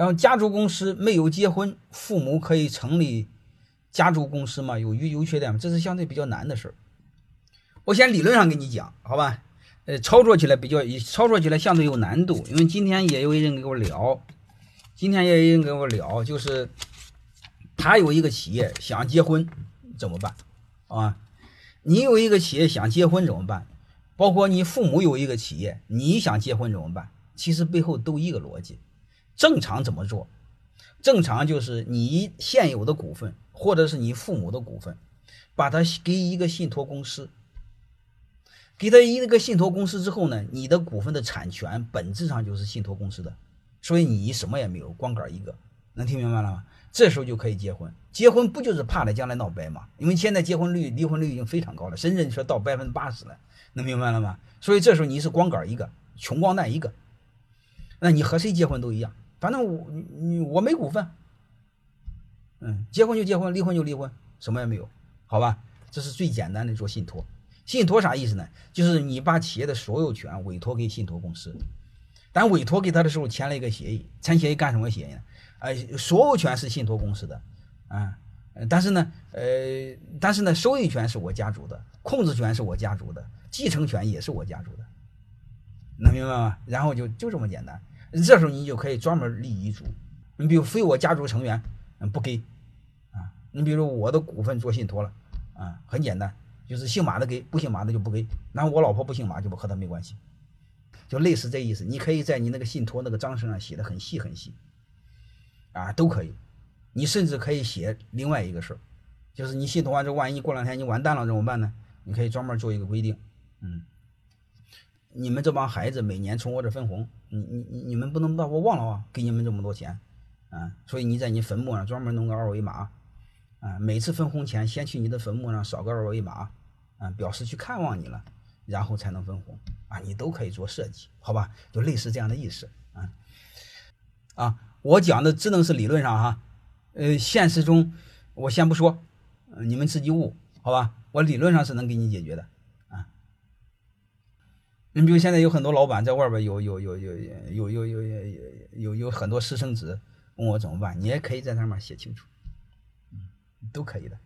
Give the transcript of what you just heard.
然后家族公司没有结婚，父母可以成立家族公司吗？有优优缺点吗？这是相对比较难的事儿。我先理论上跟你讲，好吧？呃，操作起来比较，操作起来相对有难度，因为今天也有一人跟我聊，今天也有人跟我聊，就是他有一个企业想结婚怎么办啊？你有一个企业想结婚怎么办？包括你父母有一个企业，你想结婚怎么办？其实背后都一个逻辑。正常怎么做？正常就是你现有的股份，或者是你父母的股份，把它给一个信托公司。给他一个信托公司之后呢，你的股份的产权本质上就是信托公司的，所以你什么也没有，光杆一个，能听明白了吗？这时候就可以结婚。结婚不就是怕他将来闹掰吗？因为现在结婚率、离婚率已经非常高了，深圳说到百分之八十了，能明白了吗？所以这时候你是光杆一个，穷光蛋一个，那你和谁结婚都一样，反正我你我没股份，嗯，结婚就结婚，离婚就离婚，什么也没有，好吧？这是最简单的做信托。信托啥意思呢？就是你把企业的所有权委托给信托公司，但委托给他的时候签了一个协议，签协议干什么协议呢？呃，所有权是信托公司的，啊，但是呢，呃，但是呢，收益权是我家族的，控制权是我家族的，继承权也是我家族的，能明白吗？然后就就这么简单，这时候你就可以专门立遗嘱，你比如非我家族成员，嗯，不给，啊，你比如我的股份做信托了，啊，很简单。就是姓马的给，不姓马的就不给。然后我老婆不姓马，就不和他没关系，就类似这意思。你可以在你那个信托那个章程上写的很细很细，啊，都可以。你甚至可以写另外一个事儿，就是你信托完之后，万一过两天你完蛋了怎么办呢？你可以专门做一个规定，嗯，你们这帮孩子每年从我这分红，你你你你们不能把我忘了啊，给你们这么多钱，啊，所以你在你坟墓上专门弄个二维码，啊，每次分红前先去你的坟墓上扫个二维码。啊，表示去看望你了，然后才能分红啊，你都可以做设计，好吧？就类似这样的意思啊。啊，我讲的只能是理论上哈，呃，现实中我先不说，你们自己悟，好吧？我理论上是能给你解决的。你比如现在有很多老板在外边有有有有有有有有有有很多私生子，问我怎么办？你也可以在上面写清楚，嗯，都可以的。